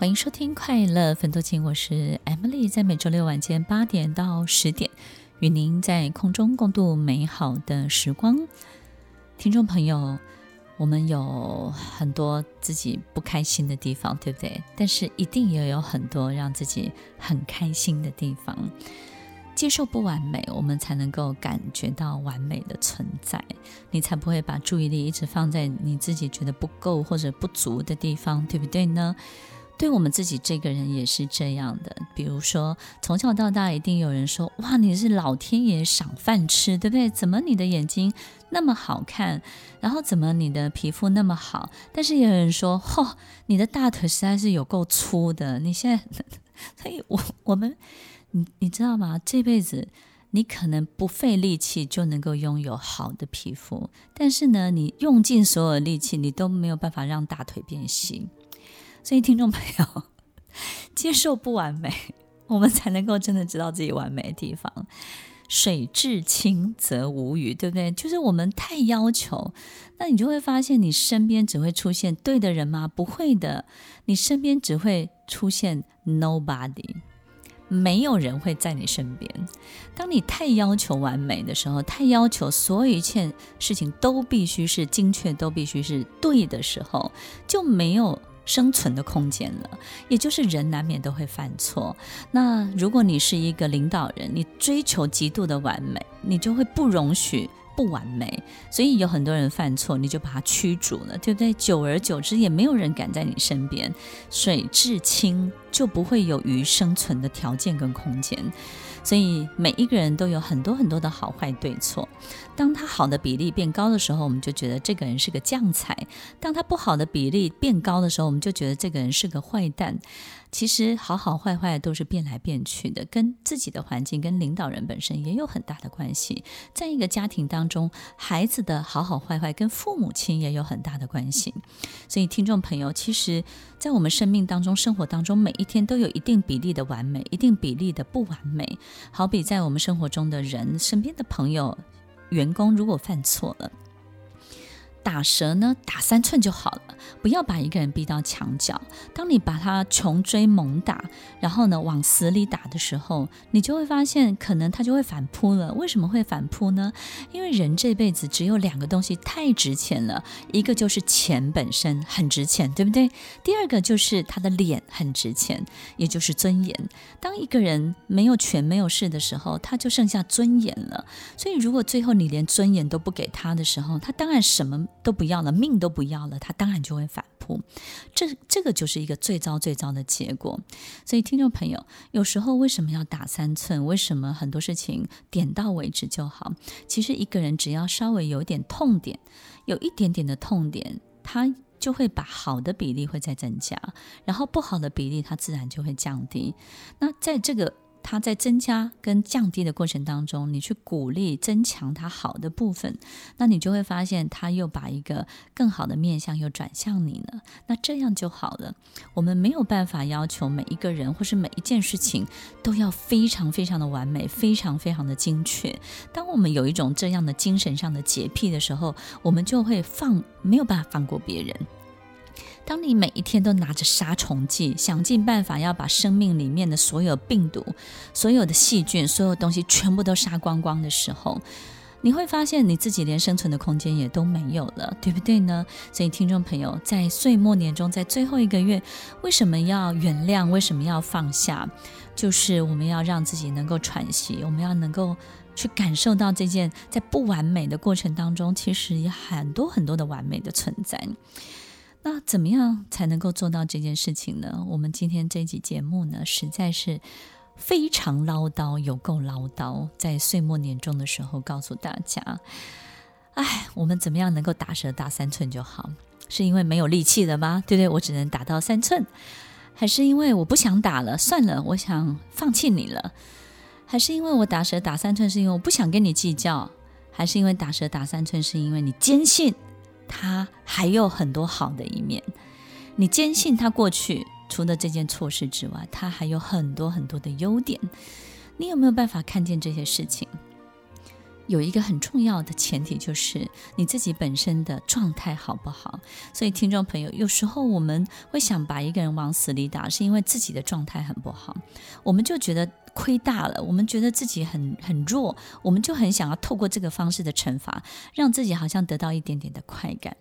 欢迎收听《快乐分多情》，我是 Emily，在每周六晚间八点到十点，与您在空中共度美好的时光。听众朋友，我们有很多自己不开心的地方，对不对？但是一定也有很多让自己很开心的地方。接受不完美，我们才能够感觉到完美的存在。你才不会把注意力一直放在你自己觉得不够或者不足的地方，对不对呢？对我们自己这个人也是这样的。比如说，从小到大，一定有人说：“哇，你是老天爷赏饭吃，对不对？怎么你的眼睛那么好看？然后怎么你的皮肤那么好？”但是也有人说：“嚯，你的大腿实在是有够粗的。”你现在，所以我我们，你你知道吗？这辈子你可能不费力气就能够拥有好的皮肤，但是呢，你用尽所有力气，你都没有办法让大腿变细。所以，听众朋友，接受不完美，我们才能够真的知道自己完美的地方。水至清则无鱼，对不对？就是我们太要求，那你就会发现，你身边只会出现对的人吗？不会的，你身边只会出现 nobody，没有人会在你身边。当你太要求完美的时候，太要求所有一切事情都必须是精确，都必须是对的时候，就没有。生存的空间了，也就是人难免都会犯错。那如果你是一个领导人，你追求极度的完美，你就会不容许不完美。所以有很多人犯错，你就把他驱逐了，对不对？久而久之，也没有人敢在你身边。水至清，就不会有鱼生存的条件跟空间。所以每一个人都有很多很多的好坏对错。当他好的比例变高的时候，我们就觉得这个人是个将才；当他不好的比例变高的时候，我们就觉得这个人是个坏蛋。其实好好坏坏都是变来变去的，跟自己的环境、跟领导人本身也有很大的关系。在一个家庭当中，孩子的好好坏坏跟父母亲也有很大的关系。所以，听众朋友，其实，在我们生命当中、生活当中，每一天都有一定比例的完美，一定比例的不完美。好比在我们生活中的人、身边的朋友、员工，如果犯错了。打蛇呢，打三寸就好了，不要把一个人逼到墙角。当你把他穷追猛打，然后呢，往死里打的时候，你就会发现，可能他就会反扑了。为什么会反扑呢？因为人这辈子只有两个东西太值钱了，一个就是钱本身很值钱，对不对？第二个就是他的脸很值钱，也就是尊严。当一个人没有权没有势的时候，他就剩下尊严了。所以，如果最后你连尊严都不给他的时候，他当然什么。都不要了，命都不要了，他当然就会反扑。这这个就是一个最糟最糟的结果。所以，听众朋友，有时候为什么要打三寸？为什么很多事情点到为止就好？其实一个人只要稍微有点痛点，有一点点的痛点，他就会把好的比例会再增加，然后不好的比例它自然就会降低。那在这个。他在增加跟降低的过程当中，你去鼓励增强他好的部分，那你就会发现他又把一个更好的面向又转向你了。那这样就好了。我们没有办法要求每一个人或是每一件事情都要非常非常的完美，非常非常的精确。当我们有一种这样的精神上的洁癖的时候，我们就会放，没有办法放过别人。当你每一天都拿着杀虫剂，想尽办法要把生命里面的所有病毒、所有的细菌、所有东西全部都杀光光的时候，你会发现你自己连生存的空间也都没有了，对不对呢？所以，听众朋友，在岁末年终，在最后一个月，为什么要原谅？为什么要放下？就是我们要让自己能够喘息，我们要能够去感受到这件在不完美的过程当中，其实有很多很多的完美的存在。那怎么样才能够做到这件事情呢？我们今天这集节目呢，实在是非常唠叨，有够唠叨。在岁末年终的时候，告诉大家，哎，我们怎么样能够打蛇打三寸就好？是因为没有力气了吗？对不对？我只能打到三寸，还是因为我不想打了？算了，我想放弃你了？还是因为我打蛇打三寸是因为我不想跟你计较？还是因为打蛇打三寸是因为你坚信？他还有很多好的一面，你坚信他过去除了这件错事之外，他还有很多很多的优点。你有没有办法看见这些事情？有一个很重要的前提，就是你自己本身的状态好不好。所以，听众朋友，有时候我们会想把一个人往死里打，是因为自己的状态很不好，我们就觉得。亏大了，我们觉得自己很很弱，我们就很想要透过这个方式的惩罚，让自己好像得到一点点的快感。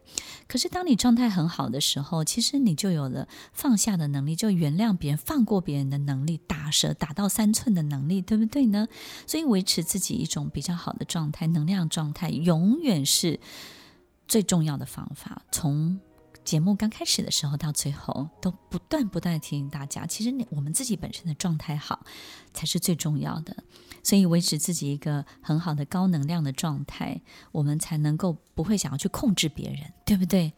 可是当你状态很好的时候，其实你就有了放下的能力，就原谅别人、放过别人的能力，打蛇打到三寸的能力，对不对呢？所以维持自己一种比较好的状态、能量状态，永远是最重要的方法。从节目刚开始的时候到最后，都不断不断提醒大家，其实你我们自己本身的状态好才是最重要的。所以维持自己一个很好的高能量的状态，我们才能够不会想要去控制别人，对不对？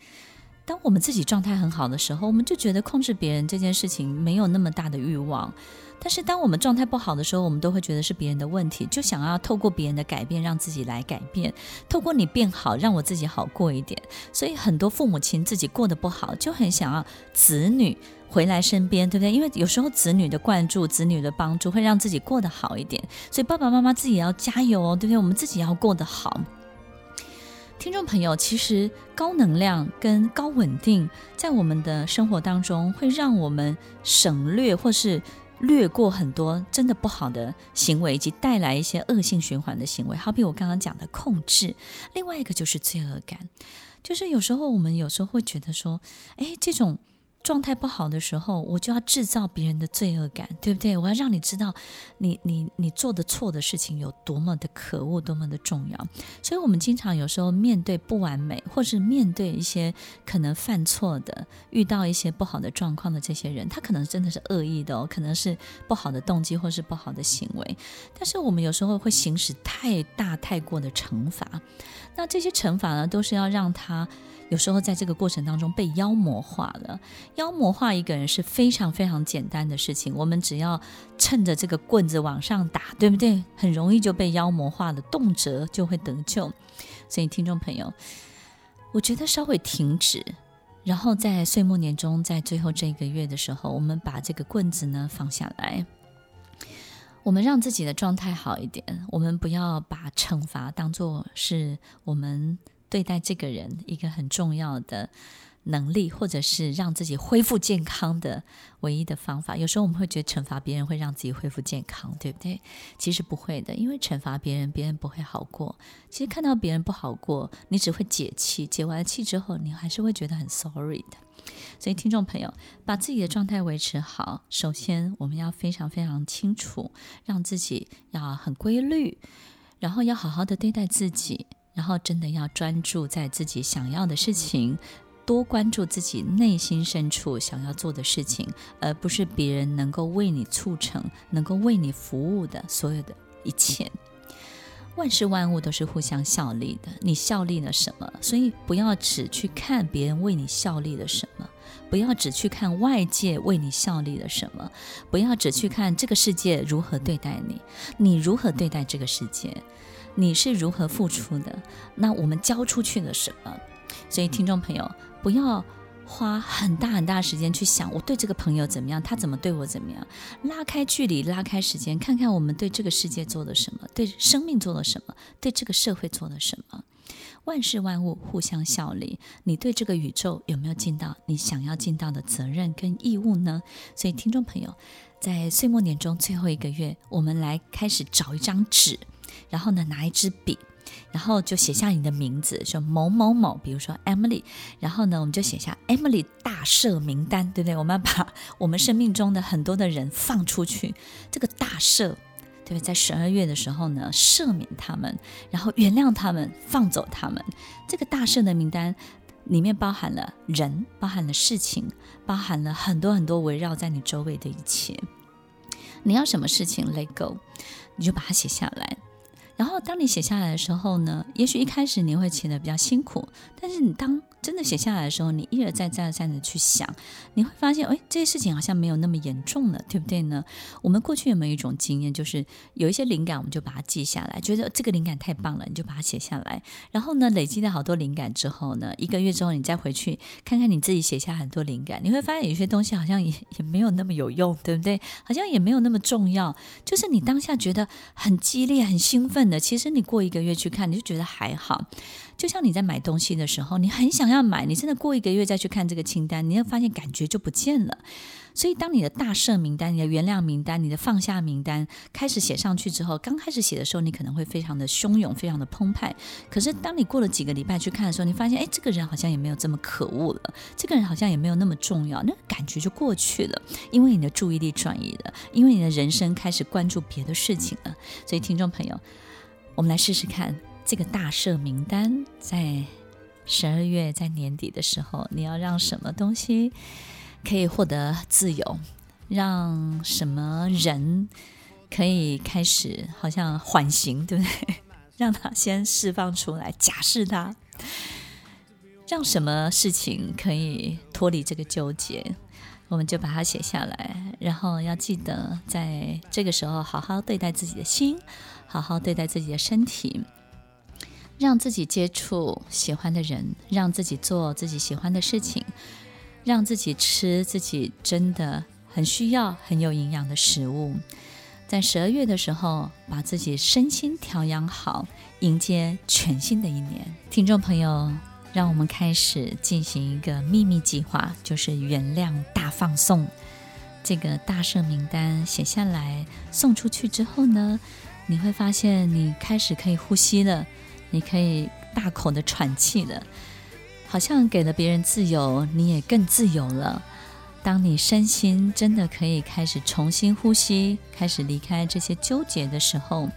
当我们自己状态很好的时候，我们就觉得控制别人这件事情没有那么大的欲望。但是当我们状态不好的时候，我们都会觉得是别人的问题，就想要透过别人的改变让自己来改变，透过你变好，让我自己好过一点。所以很多父母亲自己过得不好，就很想要子女回来身边，对不对？因为有时候子女的关注、子女的帮助会让自己过得好一点。所以爸爸妈妈自己也要加油哦，对不对？我们自己要过得好。听众朋友，其实高能量跟高稳定，在我们的生活当中，会让我们省略或是略过很多真的不好的行为，以及带来一些恶性循环的行为。好比我刚刚讲的控制，另外一个就是罪恶感，就是有时候我们有时候会觉得说，哎，这种。状态不好的时候，我就要制造别人的罪恶感，对不对？我要让你知道你，你你做的错的事情有多么的可恶，多么的重要。所以，我们经常有时候面对不完美，或是面对一些可能犯错的、遇到一些不好的状况的这些人，他可能真的是恶意的哦，可能是不好的动机或是不好的行为。但是，我们有时候会行使太大太过的惩罚。那这些惩罚呢，都是要让他。有时候在这个过程当中被妖魔化了。妖魔化一个人是非常非常简单的事情，我们只要趁着这个棍子往上打，对不对？很容易就被妖魔化了，动辄就会得救。所以听众朋友，我觉得稍微停止，然后在岁末年终，在最后这一个月的时候，我们把这个棍子呢放下来，我们让自己的状态好一点，我们不要把惩罚当作是我们。对待这个人一个很重要的能力，或者是让自己恢复健康的唯一的方法。有时候我们会觉得惩罚别人会让自己恢复健康，对不对？其实不会的，因为惩罚别人，别人不会好过。其实看到别人不好过，你只会解气，解完气之后，你还是会觉得很 sorry 的。所以，听众朋友，把自己的状态维持好，首先我们要非常非常清楚，让自己要很规律，然后要好好的对待自己。然后，真的要专注在自己想要的事情，多关注自己内心深处想要做的事情，而不是别人能够为你促成、能够为你服务的所有的一切。万事万物都是互相效力的，你效力了什么？所以不要只去看别人为你效力了什么，不要只去看外界为你效力了什么，不要只去看这个世界如何对待你，你如何对待这个世界。你是如何付出的？那我们交出去了什么？所以，听众朋友，不要花很大很大时间去想我对这个朋友怎么样，他怎么对我怎么样。拉开距离，拉开时间，看看我们对这个世界做了什么，对生命做了什么，对这个社会做了什么。万事万物互相效力，你对这个宇宙有没有尽到你想要尽到的责任跟义务呢？所以，听众朋友，在岁末年终最后一个月，我们来开始找一张纸。然后呢，拿一支笔，然后就写下你的名字，说某某某，比如说 Emily。然后呢，我们就写下 Emily 大赦名单，对不对？我们要把我们生命中的很多的人放出去，这个大赦，对不对？在十二月的时候呢，赦免他们，然后原谅他们，放走他们。这个大赦的名单里面包含了人，包含了事情，包含了很多很多围绕在你周围的一切。你要什么事情 let go，你就把它写下来。然后，当你写下来的时候呢，也许一开始你会写得比较辛苦，但是你当真的写下来的时候，你一而再再而三的去想，你会发现，哎，这些事情好像没有那么严重了，对不对呢？我们过去有没有一种经验，就是有一些灵感，我们就把它记下来，觉得这个灵感太棒了，你就把它写下来。然后呢，累积了好多灵感之后呢，一个月之后你再回去看看你自己写下很多灵感，你会发现有些东西好像也也没有那么有用，对不对？好像也没有那么重要。就是你当下觉得很激烈、很兴奋的，其实你过一个月去看，你就觉得还好。就像你在买东西的时候，你很想要买，你真的过一个月再去看这个清单，你会发现感觉就不见了。所以，当你的大赦名单、你的原谅名单、你的放下名单开始写上去之后，刚开始写的时候，你可能会非常的汹涌、非常的澎湃。可是，当你过了几个礼拜去看的时候，你发现，哎，这个人好像也没有这么可恶了，这个人好像也没有那么重要，那个感觉就过去了，因为你的注意力转移了，因为你的人生开始关注别的事情了。所以，听众朋友，我们来试试看。这个大赦名单在十二月，在年底的时候，你要让什么东西可以获得自由？让什么人可以开始好像缓刑，对不对？让他先释放出来，假释他。让什么事情可以脱离这个纠结？我们就把它写下来，然后要记得在这个时候好好对待自己的心，好好对待自己的身体。让自己接触喜欢的人，让自己做自己喜欢的事情，让自己吃自己真的很需要、很有营养的食物。在十二月的时候，把自己身心调养好，迎接全新的一年。听众朋友，让我们开始进行一个秘密计划，就是原谅大放送。这个大赦名单写下来，送出去之后呢，你会发现你开始可以呼吸了。你可以大口的喘气了，好像给了别人自由，你也更自由了。当你身心真的可以开始重新呼吸，开始离开这些纠结的时候，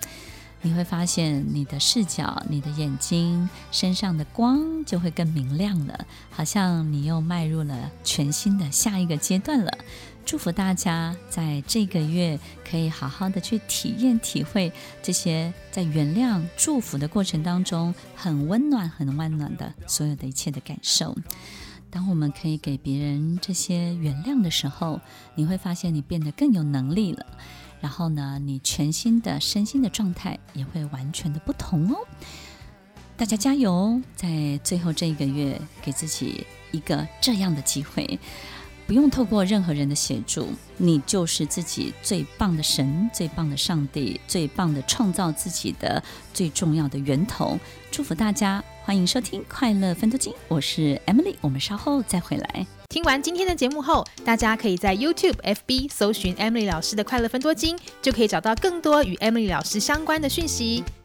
你会发现你的视角、你的眼睛、身上的光就会更明亮了，好像你又迈入了全新的下一个阶段了。祝福大家在这个月可以好好的去体验、体会这些在原谅、祝福的过程当中很温暖、很温暖的所有的一切的感受。当我们可以给别人这些原谅的时候，你会发现你变得更有能力了。然后呢，你全新的身心的状态也会完全的不同哦。大家加油，在最后这一个月给自己一个这样的机会。不用透过任何人的协助，你就是自己最棒的神、最棒的上帝、最棒的创造自己的最重要的源头。祝福大家，欢迎收听《快乐分多金》，我是 Emily，我们稍后再回来。听完今天的节目后，大家可以在 YouTube、FB 搜寻 Emily 老师的《快乐分多金》，就可以找到更多与 Emily 老师相关的讯息。